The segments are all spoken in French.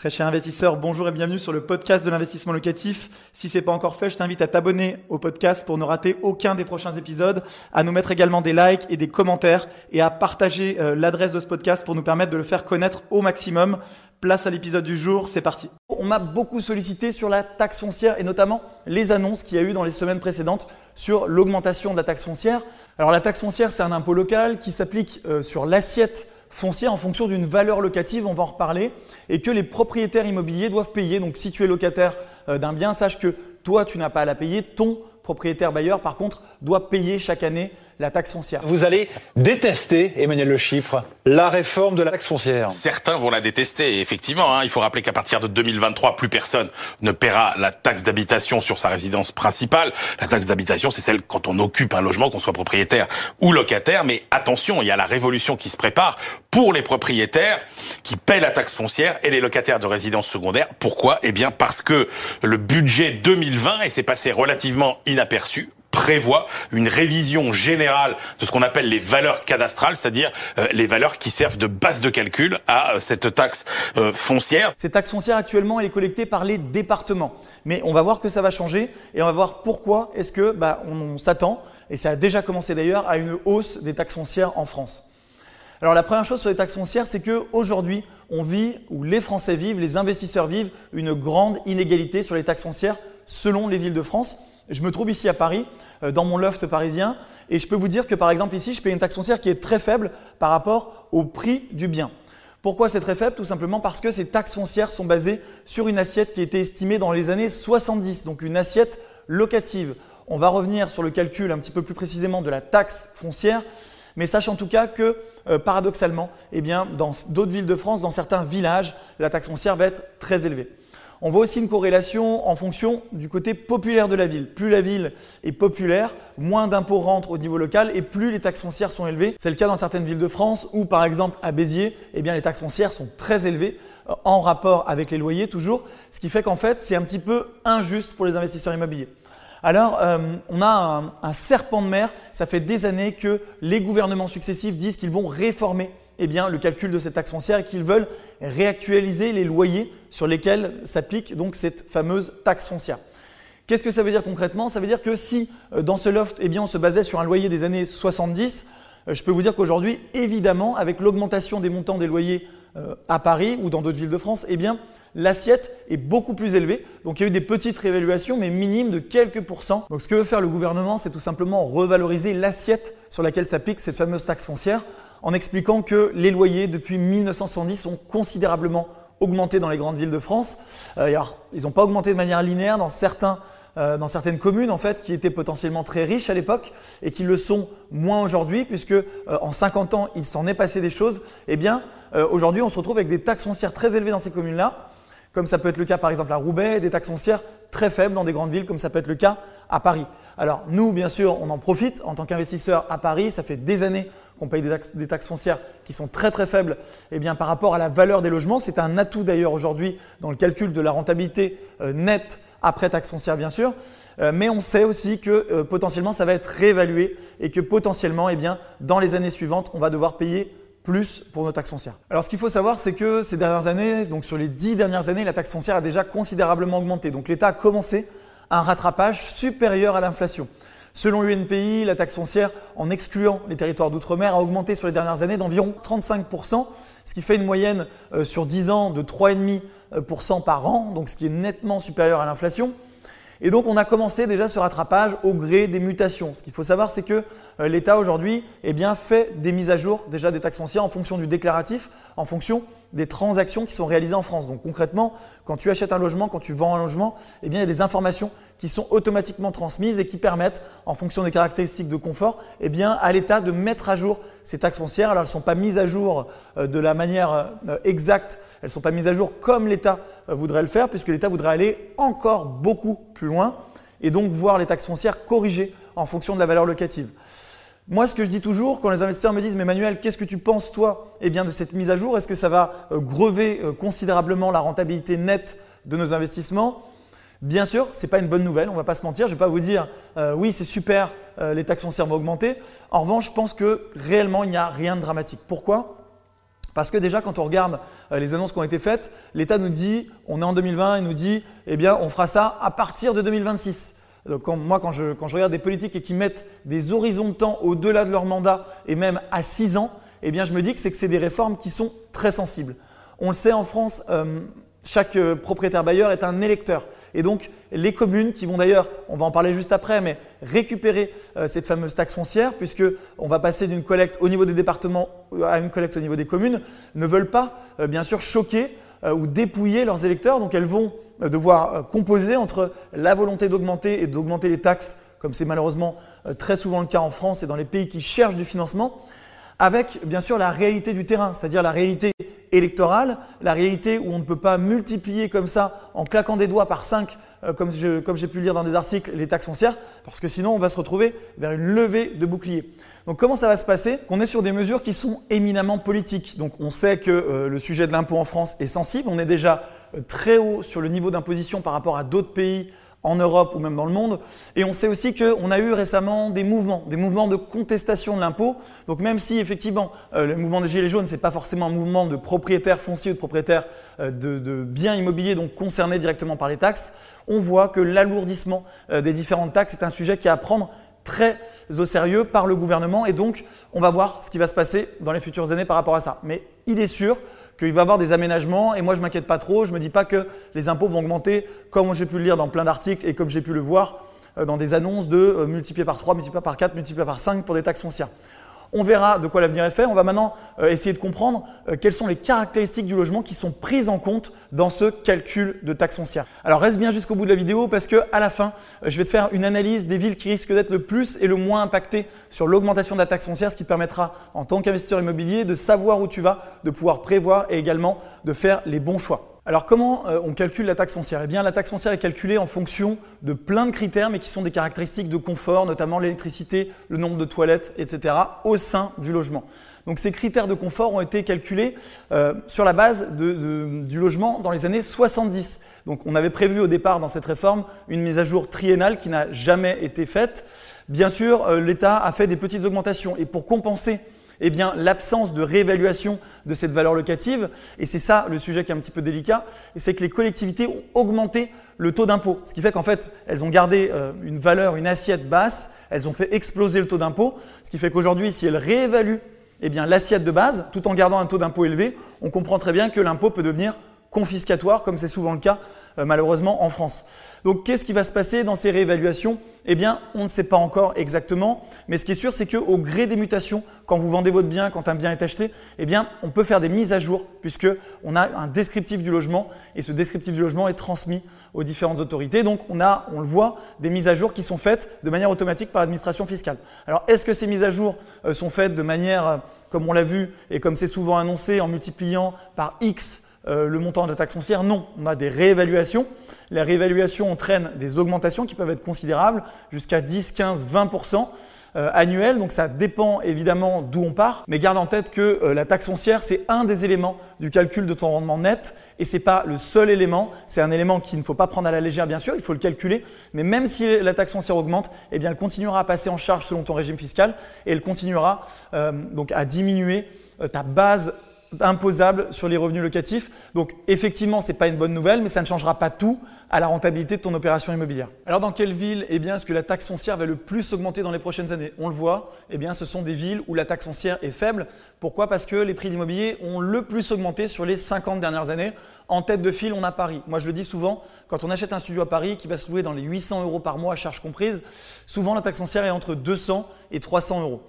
Très cher investisseur, bonjour et bienvenue sur le podcast de l'investissement locatif. Si c'est pas encore fait, je t'invite à t'abonner au podcast pour ne rater aucun des prochains épisodes, à nous mettre également des likes et des commentaires et à partager euh, l'adresse de ce podcast pour nous permettre de le faire connaître au maximum. Place à l'épisode du jour, c'est parti. On m'a beaucoup sollicité sur la taxe foncière et notamment les annonces qu'il y a eu dans les semaines précédentes sur l'augmentation de la taxe foncière. Alors la taxe foncière, c'est un impôt local qui s'applique euh, sur l'assiette foncière en fonction d'une valeur locative, on va en reparler, et que les propriétaires immobiliers doivent payer. Donc si tu es locataire euh, d'un bien, sache que toi, tu n'as pas à la payer, ton propriétaire bailleur, par contre, doit payer chaque année la taxe foncière. Vous allez détester, Emmanuel Le Chypre, la réforme de la taxe foncière. Certains vont la détester, effectivement. Hein, il faut rappeler qu'à partir de 2023, plus personne ne paiera la taxe d'habitation sur sa résidence principale. La taxe d'habitation, c'est celle quand on occupe un logement, qu'on soit propriétaire ou locataire. Mais attention, il y a la révolution qui se prépare pour les propriétaires qui paient la taxe foncière et les locataires de résidence secondaire. Pourquoi? Eh bien parce que le budget 2020, et c'est passé relativement inaperçu, prévoit une révision générale de ce qu'on appelle les valeurs cadastrales, c'est-à-dire euh, les valeurs qui servent de base de calcul à euh, cette taxe euh, foncière. Cette taxe foncière actuellement, elle est collectée par les départements, mais on va voir que ça va changer et on va voir pourquoi est-ce que bah, on, s'attend et ça a déjà commencé d'ailleurs à une hausse des taxes foncières en France. Alors la première chose sur les taxes foncières, c'est que aujourd'hui, on vit ou les Français vivent, les investisseurs vivent une grande inégalité sur les taxes foncières selon les villes de France. Je me trouve ici à Paris, euh, dans mon loft parisien, et je peux vous dire que par exemple ici, je paye une taxe foncière qui est très faible par rapport au prix du bien. Pourquoi c'est très faible? Tout simplement parce que ces taxes foncières sont basées sur une assiette qui a été estimée dans les années 70, donc une assiette locative. On va revenir sur le calcul un petit peu plus précisément de la taxe foncière, mais sache en tout cas que euh, paradoxalement, eh dans d'autres villes de France, dans certains villages, la taxe foncière va être très élevée. On voit aussi une corrélation en fonction du côté populaire de la ville. Plus la ville est populaire, moins d'impôts rentrent au niveau local et plus les taxes foncières sont élevées. C'est le cas dans certaines villes de France où par exemple à Béziers, eh les taxes foncières sont très élevées euh, en rapport avec les loyers toujours, ce qui fait qu'en fait c'est un petit peu injuste pour les investisseurs immobiliers. Alors, euh, on a un, serpent de mer. Ça fait des années que les gouvernements successifs disent qu'ils vont réformer eh le calcul de cette taxe foncière et qu'ils veulent réactualiser les loyers sur lesquels s'applique donc cette fameuse taxe foncière. Qu'est-ce que ça veut dire concrètement? Ça veut dire que si euh, dans ce loft, eh on se basait sur un loyer des années 70, euh, je peux vous dire qu'aujourd'hui, évidemment, avec l'augmentation des montants des loyers euh, à Paris ou dans d'autres villes de France, eh l'assiette est beaucoup plus élevée. Donc il y a eu des petites réévaluations, mais minimes de quelques pourcents. Donc ce que veut faire le gouvernement, c'est tout simplement revaloriser l'assiette sur laquelle s'applique cette fameuse taxe foncière en expliquant que les loyers depuis 1970 ont considérablement augmenté dans les grandes villes de France. Euh, ils n'ont pas augmenté de manière linéaire dans, certains, euh, dans certaines communes en fait qui étaient potentiellement très riches à l'époque et qui le sont moins aujourd'hui puisque euh, en 50 ans il s'en est passé des choses. Eh bien aujourd'hui on se retrouve avec des taxes foncières très élevées dans ces communes-là comme ça peut être le cas par exemple à Roubaix, des taxes foncières très faibles dans des grandes villes, comme ça peut être le cas à Paris. Alors nous, bien sûr, on en profite en tant qu'investisseur à Paris. Ça fait des années qu'on paye des taxes, foncières qui sont très très faibles eh bien, par rapport à la valeur des logements. C'est un atout d'ailleurs aujourd'hui dans le calcul de la rentabilité euh, nette après taxes foncières, bien sûr. Euh, mais on sait aussi que euh, potentiellement ça va être réévalué et que potentiellement, eh dans les années suivantes, on va devoir payer plus pour nos taxes foncières. Alors ce qu'il faut savoir, c'est que ces dernières années, donc sur les dix dernières années, la taxe foncière a déjà considérablement augmenté. Donc l'État a commencé un rattrapage supérieur à l'inflation. Selon l'UNPI, la taxe foncière, en excluant les territoires d'outre-mer, a augmenté sur les dernières années d'environ 35%, ce qui fait une moyenne euh, sur 10 ans de 3,5% par an, donc ce qui est nettement supérieur à l'inflation. Et donc on a commencé déjà ce rattrapage au gré des mutations. Ce qu'il faut savoir, c'est que euh, l'État aujourd'hui eh bien, fait des mises à jour déjà des taxes foncières en fonction du déclaratif, en fonction des transactions qui sont réalisées en France. Donc concrètement, quand tu achètes un logement, quand tu vends un logement, eh bien, il y a des informations qui sont automatiquement transmises et qui permettent, en fonction des caractéristiques de confort, eh bien, à l'État de mettre à jour ces taxes foncières. Alors elles ne sont pas mises à jour euh, de la manière euh, exacte, elles ne sont pas mises à jour comme l'État euh, voudrait le faire, puisque l'État voudrait aller encore beaucoup plus loin et donc voir les taxes foncières corrigées en fonction de la valeur locative. Moi, ce que je dis toujours, quand les investisseurs me disent, mais Manuel, qu'est-ce que tu penses, toi, eh de cette mise à jour? Est-ce que ça va euh, grever euh, considérablement la rentabilité nette de nos investissements? Bien sûr, ce n'est pas une bonne nouvelle, on ne va pas se mentir. Je ne vais pas vous dire, euh, oui, c'est super, les taxes foncières vont augmenter. En revanche, je pense que réellement, il n'y a rien de dramatique. Pourquoi? Parce que déjà, quand on regarde les annonces qui ont été faites, l'État nous dit, on est en 2020, il nous dit, eh bien, on fera ça à partir de 2026. Donc, moi, quand je, regarde des politiques et qui mettent des horizons de temps au-delà de leur mandat et même à 6 ans, eh bien, je me dis que c'est que c'est des réformes qui sont très sensibles. On le sait en France, euh, chaque euh, propriétaire bailleur est un électeur. Et donc, les communes qui vont d'ailleurs, on va en parler juste après, mais récupérer euh, cette fameuse taxe foncière, puisqu'on va passer d'une collecte au niveau des départements à une collecte au niveau des communes, ne veulent pas, bien sûr, choquer ou dépouiller leurs électeurs. Donc, elles vont devoir composer entre la volonté d'augmenter et d'augmenter les taxes, comme c'est malheureusement très souvent le cas en France et dans les pays qui cherchent du financement, avec bien sûr la réalité du terrain, c'est-à-dire la réalité électorale, la réalité où on ne peut pas multiplier comme ça en claquant des doigts par 5, euh, comme, j'ai pu le lire dans des articles, les taxes foncières, parce que sinon on va se retrouver vers une levée de bouclier. Donc comment ça va se passer? On est sur des mesures qui sont éminemment politiques. Donc on sait que euh, le sujet de l'impôt en France est sensible, on est déjà euh, très haut sur le niveau d'imposition par rapport à d'autres pays en Europe ou même dans le monde. Et on sait aussi qu'on a eu récemment des mouvements, des mouvements de contestation de l'impôt. Donc même si effectivement euh, le mouvement des Gilets jaunes, ce n'est pas forcément un mouvement de propriétaires fonciers ou de propriétaires euh, de, biens immobiliers donc concernés directement par les taxes, on voit que l'alourdissement euh, des différentes taxes est un sujet qui est à prendre très au sérieux par le gouvernement et donc on va voir ce qui va se passer dans les futures années par rapport à ça. Mais il est sûr qu'il va y avoir des aménagements et moi je m'inquiète pas trop, je me dis pas que les impôts vont augmenter comme j'ai pu le lire dans plein d'articles et comme j'ai pu le voir euh, dans des annonces de euh, multiplier par 3, multiplier par 4, multiplier par 5 pour des taxes foncières. On verra de quoi l'avenir est fait. On va maintenant euh, essayer de comprendre euh, quelles sont les caractéristiques du logement qui sont prises en compte dans ce calcul de taxe foncière. Alors reste bien jusqu'au bout de la vidéo parce que à la fin, euh, je vais te faire une analyse des villes qui risquent d'être le plus et le moins impactées sur l'augmentation de la taxe foncière, ce qui te permettra en tant qu'investisseur immobilier de savoir où tu vas, de pouvoir prévoir et également de faire les bons choix. Alors comment euh, on calcule la taxe foncière? Eh bien la taxe foncière est calculée en fonction de plein de critères mais qui sont des caractéristiques de confort, notamment l'électricité, le nombre de toilettes, etc. au sein du logement. Donc ces critères de confort ont été calculés euh, sur la base du logement dans les années 70. Donc on avait prévu au départ dans cette réforme une mise à jour triennale qui n'a jamais été faite. Bien sûr, euh, l'État a fait des petites augmentations et pour compenser eh bien, l'absence de réévaluation de cette valeur locative, et c'est ça le sujet qui est un petit peu délicat, c'est que les collectivités ont augmenté le taux d'impôt, ce qui fait qu'en fait, elles ont gardé euh, une valeur, une assiette basse, elles ont fait exploser le taux d'impôt, ce qui fait qu'aujourd'hui, si elles réévaluent eh bien, l'assiette de base, tout en gardant un taux d'impôt élevé, on comprend très bien que l'impôt peut devenir confiscatoire, comme c'est souvent le cas malheureusement en France. Donc qu'est-ce qui va se passer dans ces réévaluations? Eh bien, on ne sait pas encore exactement, mais ce qui est sûr, c'est qu'au gré des mutations, quand vous vendez votre bien, quand un bien est acheté, eh bien, on peut faire des mises à jour puisque on a un descriptif du logement et ce descriptif du logement est transmis aux différentes autorités. Donc on a, on le voit, des mises à jour qui sont faites de manière automatique par l'administration fiscale. Alors est-ce que ces mises à jour euh, sont faites de manière, euh, comme on l'a vu et comme c'est souvent annoncé, en multipliant par X euh, le montant de la taxe foncière Non, on a des réévaluations. Les réévaluations entraînent des augmentations qui peuvent être considérables, jusqu'à 10, 15, 20% annuels. Donc ça dépend évidemment d'où on part. Mais garde en tête que euh, la taxe foncière, c'est un des éléments du calcul de ton rendement net. Et ce n'est pas le seul élément. C'est un élément qu'il ne faut pas prendre à la légère, bien sûr. Il faut le calculer. Mais même si la taxe foncière augmente, eh elle continuera à passer en charge selon ton régime fiscal. Et elle continuera euh, donc à diminuer ta base imposable sur les revenus locatifs. Donc effectivement, ce n'est pas une bonne nouvelle, mais ça ne changera pas tout à la rentabilité de ton opération immobilière. Alors dans quelle ville eh bien, est-ce que la taxe foncière va le plus augmenter dans les prochaines années? On le voit, eh bien, ce sont des villes où la taxe foncière est faible. Pourquoi? Parce que les prix d'immobilier ont le plus augmenté sur les 50 dernières années. En tête de file, on a Paris. Moi, je le dis souvent, quand on achète un studio à Paris qui va se louer dans les 800 euros par mois, charges comprises, souvent la taxe foncière est entre 200 et 300 euros.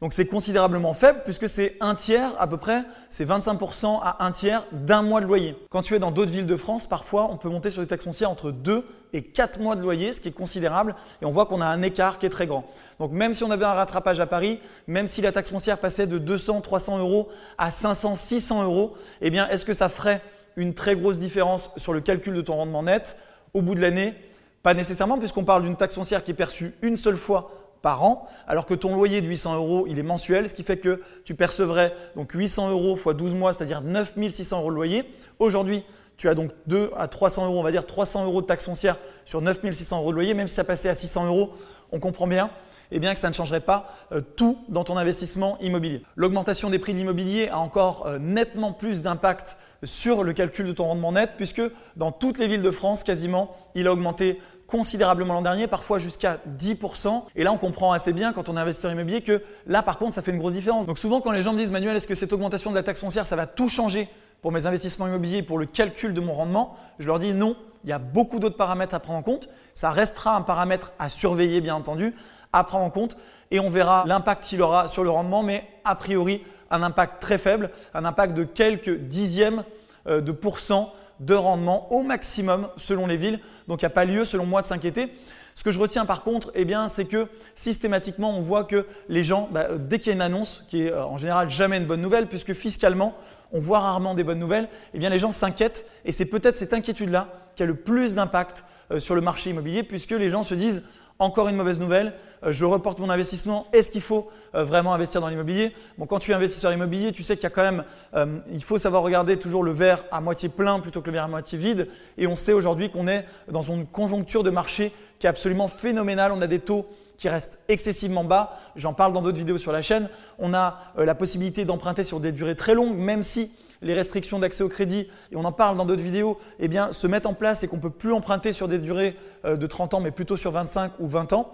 Donc c'est considérablement faible puisque c'est un tiers à peu près, c'est 25% à un tiers d'un mois de loyer. Quand tu es dans d'autres villes de France, parfois on peut monter sur des taxes foncières entre 2 et 4 mois de loyer, ce qui est considérable, et on voit qu'on a un écart qui est très grand. Donc même si on avait un rattrapage à Paris, même si la taxe foncière passait de 200, 300 euros à 500, 600 euros, eh bien est-ce que ça ferait une très grosse différence sur le calcul de ton rendement net? Au bout de l'année Pas nécessairement puisqu'on parle d'une taxe foncière qui est perçue une seule fois par an, alors que ton loyer de 800 euros, il est mensuel, ce qui fait que tu percevrais donc 800 euros x 12 mois, c'est-à-dire 9600 euros de loyer. Aujourd'hui, tu as donc 2 à 300 euros, on va dire 300 euros de taxe foncière sur 9600 euros de loyer, même si ça passait à 600 euros, on comprend bien eh bien que ça ne changerait pas euh, tout dans ton investissement immobilier. L'augmentation des prix de l'immobilier a encore euh, nettement plus d'impact sur le calcul de ton rendement net puisque dans toutes les villes de France, quasiment, il a augmenté considérablement l'an dernier, parfois jusqu'à 10%. Et là, on comprend assez bien quand on est investisseur immobilier que là, par contre, ça fait une grosse différence. Donc souvent, quand les gens me disent, Manuel, est-ce que cette augmentation de la taxe foncière, ça va tout changer pour mes investissements immobiliers, pour le calcul de mon rendement? Je leur dis non, il y a beaucoup d'autres paramètres à prendre en compte. Ça restera un paramètre à surveiller, bien entendu, à prendre en compte et on verra l'impact qu'il aura sur le rendement, mais a priori un impact très faible, un impact de quelques dixièmes euh, de pourcent de rendement au maximum selon les villes. Donc il n'y a pas lieu selon moi de s'inquiéter. Ce que je retiens par contre, eh c'est que systématiquement, on voit que les gens, bah, euh, dès qu'il y a une annonce, qui est euh, en général jamais une bonne nouvelle, puisque fiscalement, on voit rarement des bonnes nouvelles, eh les gens s'inquiètent et c'est peut-être cette inquiétude-là qui a le plus d'impact sur le marché immobilier, puisque les gens se disent encore une mauvaise nouvelle, euh, je reporte mon investissement, est-ce qu'il faut euh, vraiment investir dans l'immobilier? Bon, quand tu es investisseur immobilier, tu sais qu'il y a quand même, euh, il faut savoir regarder toujours le verre à moitié plein plutôt que le verre à moitié vide. Et on sait aujourd'hui qu'on est dans une conjoncture de marché qui est absolument phénoménale. On a des taux qui restent excessivement bas. J'en parle dans d'autres vidéos sur la chaîne. On a la possibilité d'emprunter sur des durées très longues, même si les restrictions d'accès au crédit, et on en parle dans d'autres vidéos, eh se mettent en place et qu'on ne peut plus emprunter sur des durées euh, de 30 ans, mais plutôt sur 25 ou 20 ans,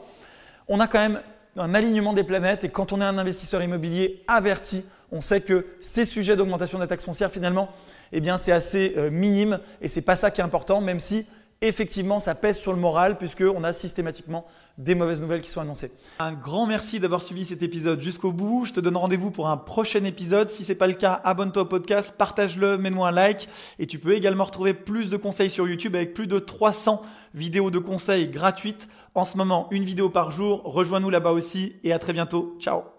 on a quand même un alignement des planètes et quand on est un investisseur immobilier averti, on sait que ces sujets d'augmentation de la taxe foncière, finalement, eh c'est assez euh, minime et c'est pas ça qui est important, même si effectivement, ça pèse sur le moral puisqu'on a systématiquement des mauvaises nouvelles qui sont annoncées. Un grand merci d'avoir suivi cet épisode jusqu'au bout. Je te donne rendez-vous pour un prochain épisode. Si ce n'est pas le cas, abonne-toi au podcast, partage-le, mets-moi un like. Et tu peux également retrouver plus de conseils sur YouTube avec plus de 300 vidéos de conseils gratuites. En ce moment, une vidéo par jour. Rejoins-nous là-bas aussi et à très bientôt. Ciao